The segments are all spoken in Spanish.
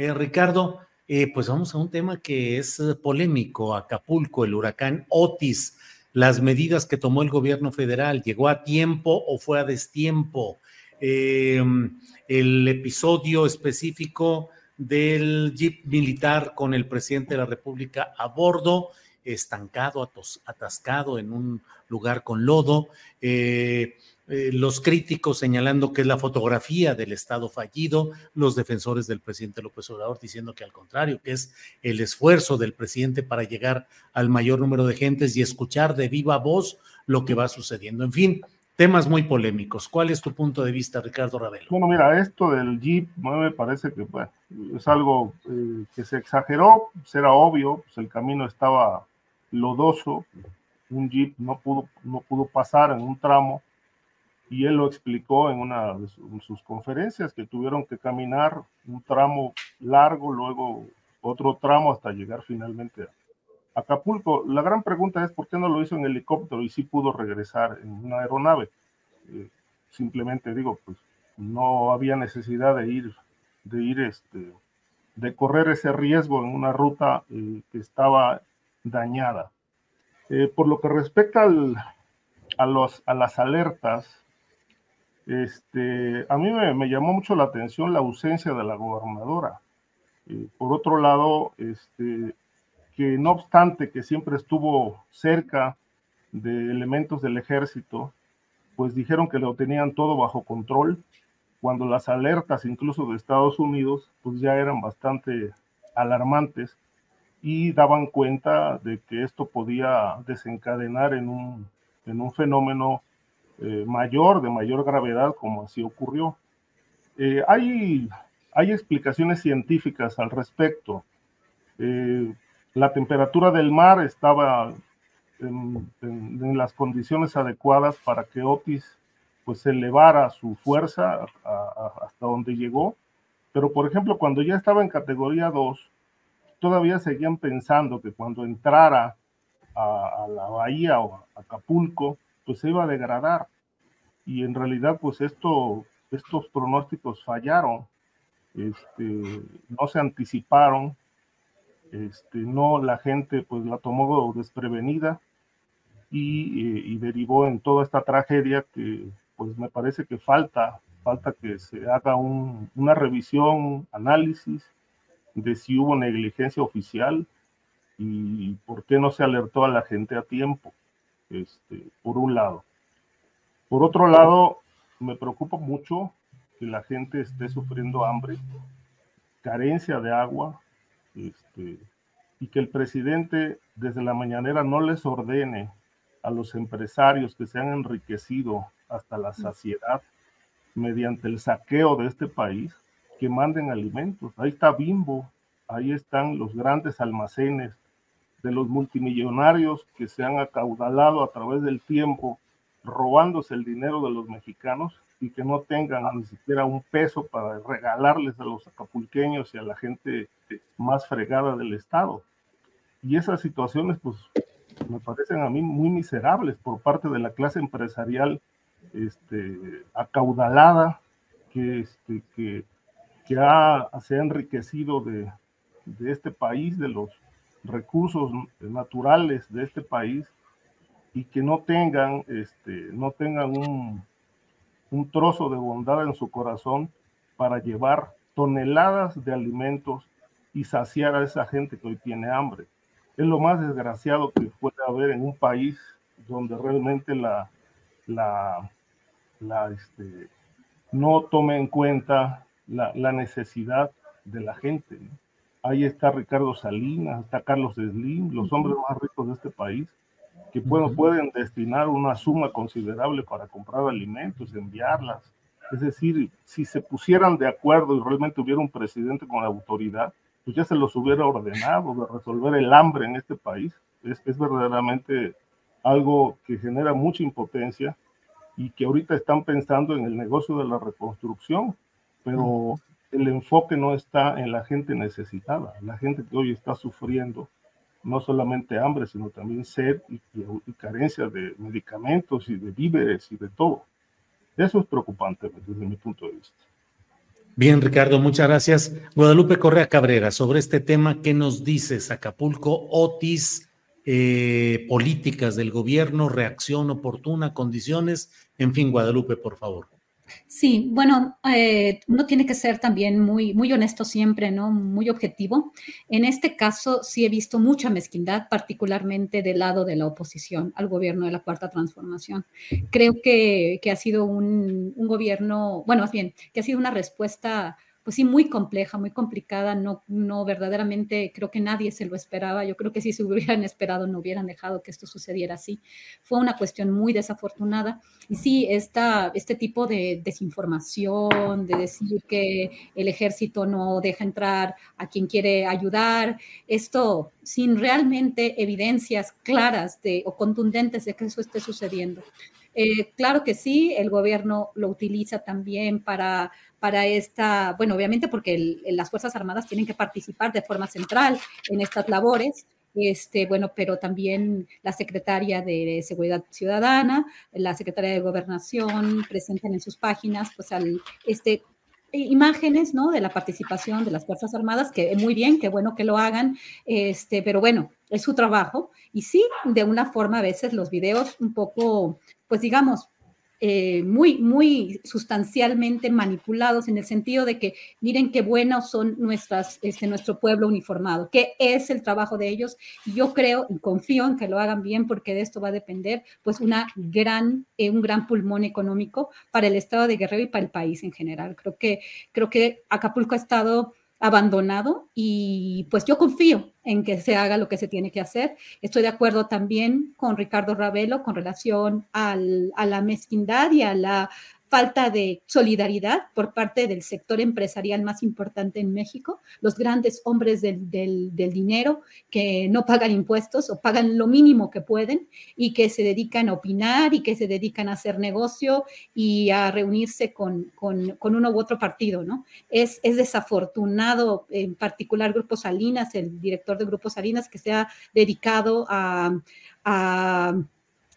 Eh, Ricardo, eh, pues vamos a un tema que es eh, polémico. Acapulco, el huracán Otis, las medidas que tomó el gobierno federal, ¿llegó a tiempo o fue a destiempo? Eh, el episodio específico del jeep militar con el presidente de la República a bordo, estancado, atos- atascado en un lugar con lodo. Eh, eh, los críticos señalando que es la fotografía del Estado fallido, los defensores del presidente López Obrador diciendo que al contrario, que es el esfuerzo del presidente para llegar al mayor número de gentes y escuchar de viva voz lo que va sucediendo. En fin, temas muy polémicos. ¿Cuál es tu punto de vista, Ricardo Ravelo? Bueno, mira, esto del Jeep no me parece que es algo eh, que se exageró, era obvio, pues el camino estaba lodoso, un Jeep no pudo, no pudo pasar en un tramo y él lo explicó en una de sus conferencias que tuvieron que caminar un tramo largo, luego otro tramo hasta llegar finalmente a Acapulco. La gran pregunta es por qué no lo hizo en helicóptero y sí pudo regresar en una aeronave. Eh, simplemente digo, pues no había necesidad de ir, de ir, este, de correr ese riesgo en una ruta eh, que estaba dañada. Eh, por lo que respecta al- a, los, a las alertas, este, a mí me, llamó mucho la atención la ausencia de la gobernadora. Eh, por otro lado, este, que no obstante que siempre estuvo cerca de elementos del ejército, pues dijeron que lo tenían todo bajo control, cuando las alertas incluso de Estados Unidos pues ya eran bastante alarmantes y daban cuenta de que esto podía desencadenar en un, en un fenómeno eh, mayor, de mayor gravedad, como así ocurrió. Eh, hay, hay explicaciones científicas al respecto. Eh, la temperatura del mar estaba en, las condiciones adecuadas para que Otis pues elevara su fuerza hasta donde llegó, pero por ejemplo cuando ya estaba en categoría 2, todavía seguían pensando que cuando entrara a, la bahía o a Acapulco, pues se iba a degradar. Y en realidad pues esto, estos pronósticos fallaron, este, no se anticiparon, este, no la gente pues la tomó desprevenida y, eh, y derivó en toda esta tragedia que pues me parece que falta, falta que se haga una revisión, análisis de si hubo negligencia oficial y por qué no se alertó a la gente a tiempo, este, por un lado. Por otro lado, me preocupa mucho que la gente esté sufriendo hambre, carencia de agua, este, y que el presidente desde la mañanera no les ordene a los empresarios que se han enriquecido hasta la saciedad mediante el saqueo de este país, que manden alimentos. Ahí está Bimbo, ahí están los grandes almacenes de los multimillonarios que se han acaudalado a través del tiempo, robándose el dinero de los mexicanos y que no tengan ni siquiera un peso para regalarles a los acapulqueños y a la gente más fregada del Estado. Y esas situaciones, pues, me parecen a mí muy miserables por parte de la clase empresarial este, acaudalada que, este, que, que ha, se ha enriquecido de, de este país, de los recursos naturales de este país y que no tengan, este, no tengan un, un trozo de bondad en su corazón para llevar toneladas de alimentos y saciar a esa gente que hoy tiene hambre. Es lo más desgraciado que puede haber en un país donde realmente la, la, este, no tome en cuenta la, la necesidad de la gente. Ahí está Ricardo Salinas, está Carlos Slim, los hombres más ricos de este país, que pueden, pueden destinar una suma considerable para comprar alimentos, enviarlas. Es decir, si se pusieran de acuerdo y realmente hubiera un presidente con la autoridad, pues ya se los hubiera ordenado de resolver el hambre en este país. Es, es verdaderamente algo que genera mucha impotencia y que ahorita están pensando en el negocio de la reconstrucción, pero el enfoque no está en la gente necesitada, la gente que hoy está sufriendo no solamente hambre, sino también sed y, carencia de medicamentos y de víveres y de todo. Eso es preocupante desde mi punto de vista. Bien, Ricardo, muchas gracias. Guadalupe Correa Cabrera, sobre este tema, ¿qué nos dices? Acapulco, Otis, eh, políticas del gobierno, reacción oportuna, condiciones, en fin, Guadalupe, por favor. Sí, bueno, eh, uno tiene que ser también muy, muy honesto siempre, ¿no? Muy objetivo. En este caso sí he visto mucha mezquindad, particularmente del lado de la oposición al gobierno de la Cuarta Transformación. Creo que, ha sido un, un, gobierno, bueno, más bien, que ha sido una respuesta pues sí, muy compleja, muy complicada, no, no verdaderamente creo que nadie se lo esperaba, yo creo que si se hubieran esperado no hubieran dejado que esto sucediera así. Fue una cuestión muy desafortunada y sí, esta, este tipo de desinformación, de decir que el ejército no deja entrar a quien quiere ayudar, esto sin realmente evidencias claras de, o contundentes de que eso esté sucediendo. Eh, claro que sí, el gobierno lo utiliza también para para esta, bueno, obviamente porque las Fuerzas Armadas tienen que participar de forma central en estas labores, este, bueno, pero también la secretaria de Seguridad Ciudadana, la secretaria de Gobernación presentan en sus páginas, pues, al, este, imágenes, ¿no? De la participación de las Fuerzas Armadas, que muy bien, qué bueno que lo hagan, este, pero bueno, es su trabajo. Y sí, de una forma a veces los videos un poco, pues digamos, eh, muy, muy sustancialmente manipulados en el sentido de que miren qué buenos son nuestras, este, nuestro pueblo uniformado, que es el trabajo de ellos. Yo creo y confío en que lo hagan bien porque de esto va a depender pues una gran, eh, un gran pulmón económico para el estado de Guerrero y para el país en general. Creo que, creo que Acapulco ha estado abandonado y pues yo confío en que se haga lo que se tiene que hacer. Estoy de acuerdo también con Ricardo Ravelo con relación a la mezquindad y a la falta de solidaridad por parte del sector empresarial más importante en México, los grandes hombres del, dinero que no pagan impuestos o pagan lo mínimo que pueden y que se dedican a opinar y que se dedican a hacer negocio y a reunirse con, uno u otro partido, ¿no? Es, es desafortunado, en particular Grupo Salinas, el director de Grupo Salinas, que se ha dedicado a,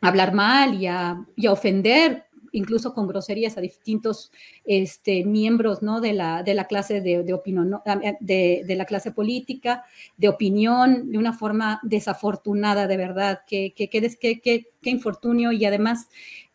hablar mal y a, y a ofender incluso con groserías a distintos este, miembros ¿no? de, la, de la clase de, opinión, de, de, la clase política, de opinión, de una forma desafortunada, de verdad, que, que, que, infortunio y además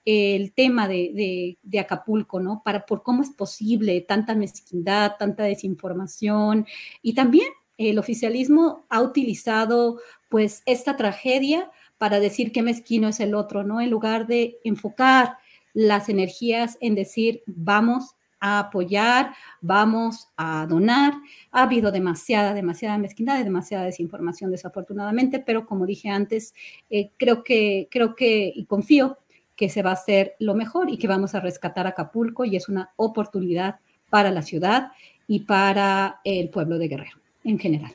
el tema de, Acapulco, ¿no? Para, por cómo es posible tanta mezquindad, tanta desinformación y también el oficialismo ha utilizado pues esta tragedia para decir qué mezquino es el otro, ¿no? En lugar de enfocar las energías en decir, vamos a apoyar, vamos a donar. Ha habido demasiada, demasiada mezquindad y demasiada desinformación, desafortunadamente, pero como dije antes, eh, creo que, creo que y confío que se va a hacer lo mejor y que vamos a rescatar Acapulco y es una oportunidad para la ciudad y para el pueblo de Guerrero en general.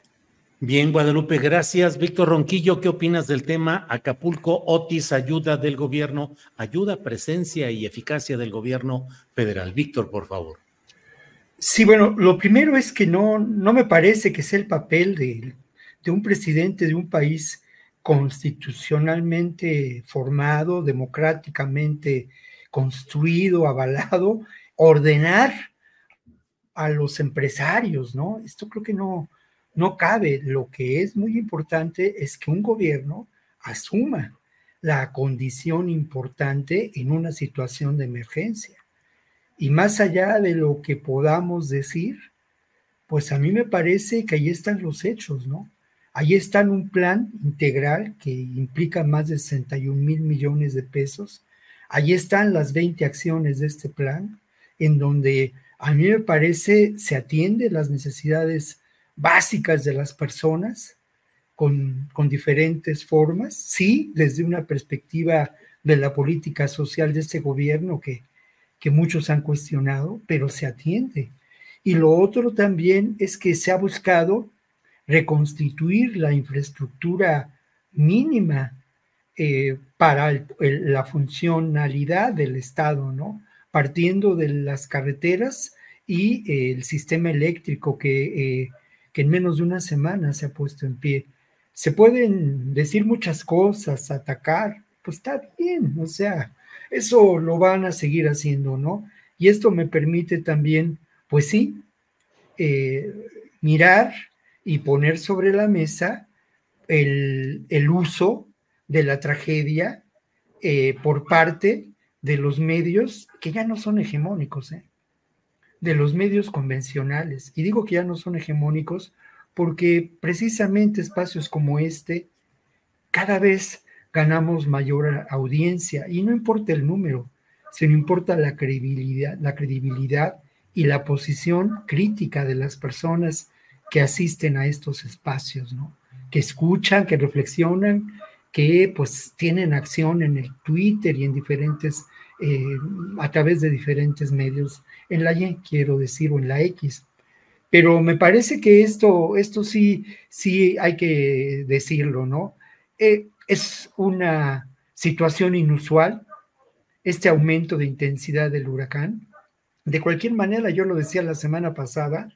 Bien, Guadalupe, gracias. Víctor Ronquillo, ¿qué opinas del tema Acapulco, Otis, ayuda del gobierno, ayuda, presencia y eficacia del gobierno federal? Víctor, por favor. Sí, bueno, lo primero es que no, no me parece que sea el papel de, de un presidente de un país constitucionalmente formado, democráticamente construido, avalado, ordenar a los empresarios, ¿no? Esto creo que no, no cabe. Lo que es muy importante es que un gobierno asuma la condición importante en una situación de emergencia. Y más allá de lo que podamos decir, pues a mí me parece que ahí están los hechos, ¿no? Ahí está un plan integral que implica más de 61 mil millones de pesos. Ahí están las 20 acciones de este plan, en donde a mí me parece se atiende las necesidades básicas de las personas con, diferentes formas, sí, desde una perspectiva de la política social de este gobierno que, que muchos han cuestionado, pero se atiende. Y lo otro también es que se ha buscado reconstituir la infraestructura mínima eh, para la funcionalidad del Estado, ¿no? Partiendo de las carreteras y eh, el sistema eléctrico que eh, que en menos de una semana se ha puesto en pie. Se pueden decir muchas cosas, atacar, pues está bien, o sea, eso lo van a seguir haciendo, ¿no? Y esto me permite también, pues sí, eh, mirar y poner sobre la mesa el, uso de la tragedia eh, por parte de los medios que ya no son hegemónicos, ¿eh? De los medios convencionales. Y digo que ya no son hegemónicos porque precisamente espacios como este cada vez ganamos mayor audiencia y no importa el número, sino importa la credibilidad, la credibilidad y la posición crítica de las personas que asisten a estos espacios, ¿no? Que escuchan, que reflexionan, que pues tienen acción en el Twitter y en diferentes, eh, a través de diferentes medios en la Y, quiero decir, o en la X. Pero me parece que esto, esto sí, sí hay que decirlo, ¿no? Eh, es una situación inusual, este aumento de intensidad del huracán. De cualquier manera, yo lo decía la semana pasada,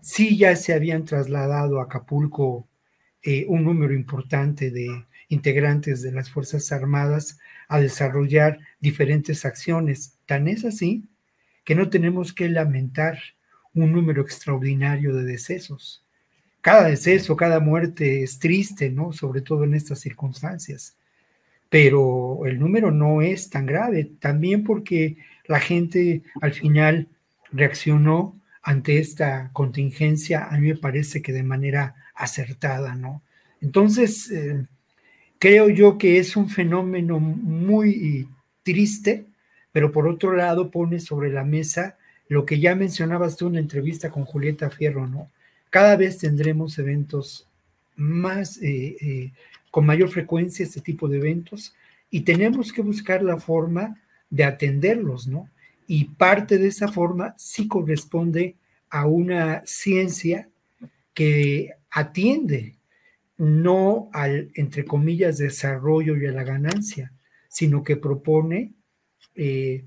sí ya se habían trasladado a Acapulco eh, un número importante de integrantes de las Fuerzas Armadas a desarrollar diferentes acciones. Tan es así que no tenemos que lamentar un número extraordinario de decesos. Cada deceso, cada muerte es triste, ¿no? Sobre todo en estas circunstancias. Pero el número no es tan grave, también porque la gente al final reaccionó ante esta contingencia, a mí me parece que de manera acertada, ¿no? Entonces, eh, creo yo que es un fenómeno muy triste, pero por otro lado pone sobre la mesa lo que ya mencionabas tú en la entrevista con Julieta Fierro, ¿no? Cada vez tendremos eventos más, eh, eh, con mayor frecuencia, este tipo de eventos, y tenemos que buscar la forma de atenderlos, ¿no? Y parte de esa forma sí corresponde a una ciencia que atiende no al, entre comillas, desarrollo y a la ganancia, sino que propone eh,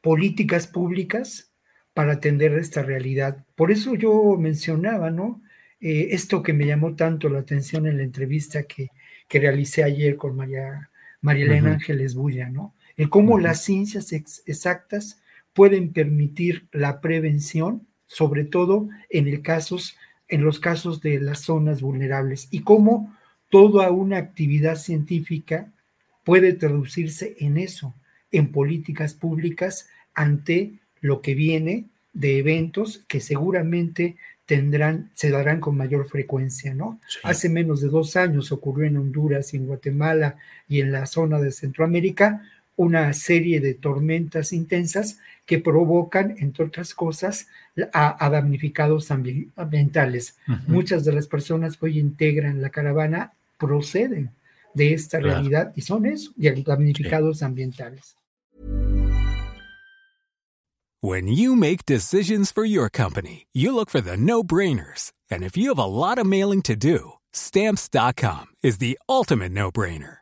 políticas públicas para atender esta realidad. Por eso yo mencionaba, ¿no? Eh, esto que me llamó tanto la atención en la entrevista que, que realicé ayer con María, María Elena Ángeles Bulla, ¿no? El cómo las ciencias exactas pueden permitir la prevención, sobre todo en, el casos, en los casos de las zonas vulnerables, y cómo toda una actividad científica puede traducirse en eso, en políticas públicas ante lo que viene de eventos que seguramente tendrán, se darán con mayor frecuencia, ¿no? Hace menos de dos años ocurrió en Honduras y en Guatemala y en la zona de Centroamérica una serie de tormentas intensas que provocan, entre otras cosas, a, damnificados ambientales. Muchas de las personas que hoy integran la caravana proceden de esta realidad y son eso, damnificados ambientales. When you make decisions for your company, you look for the no-brainers. And if you have a lot of mailing to do, stamps.com is the ultimate no-brainer.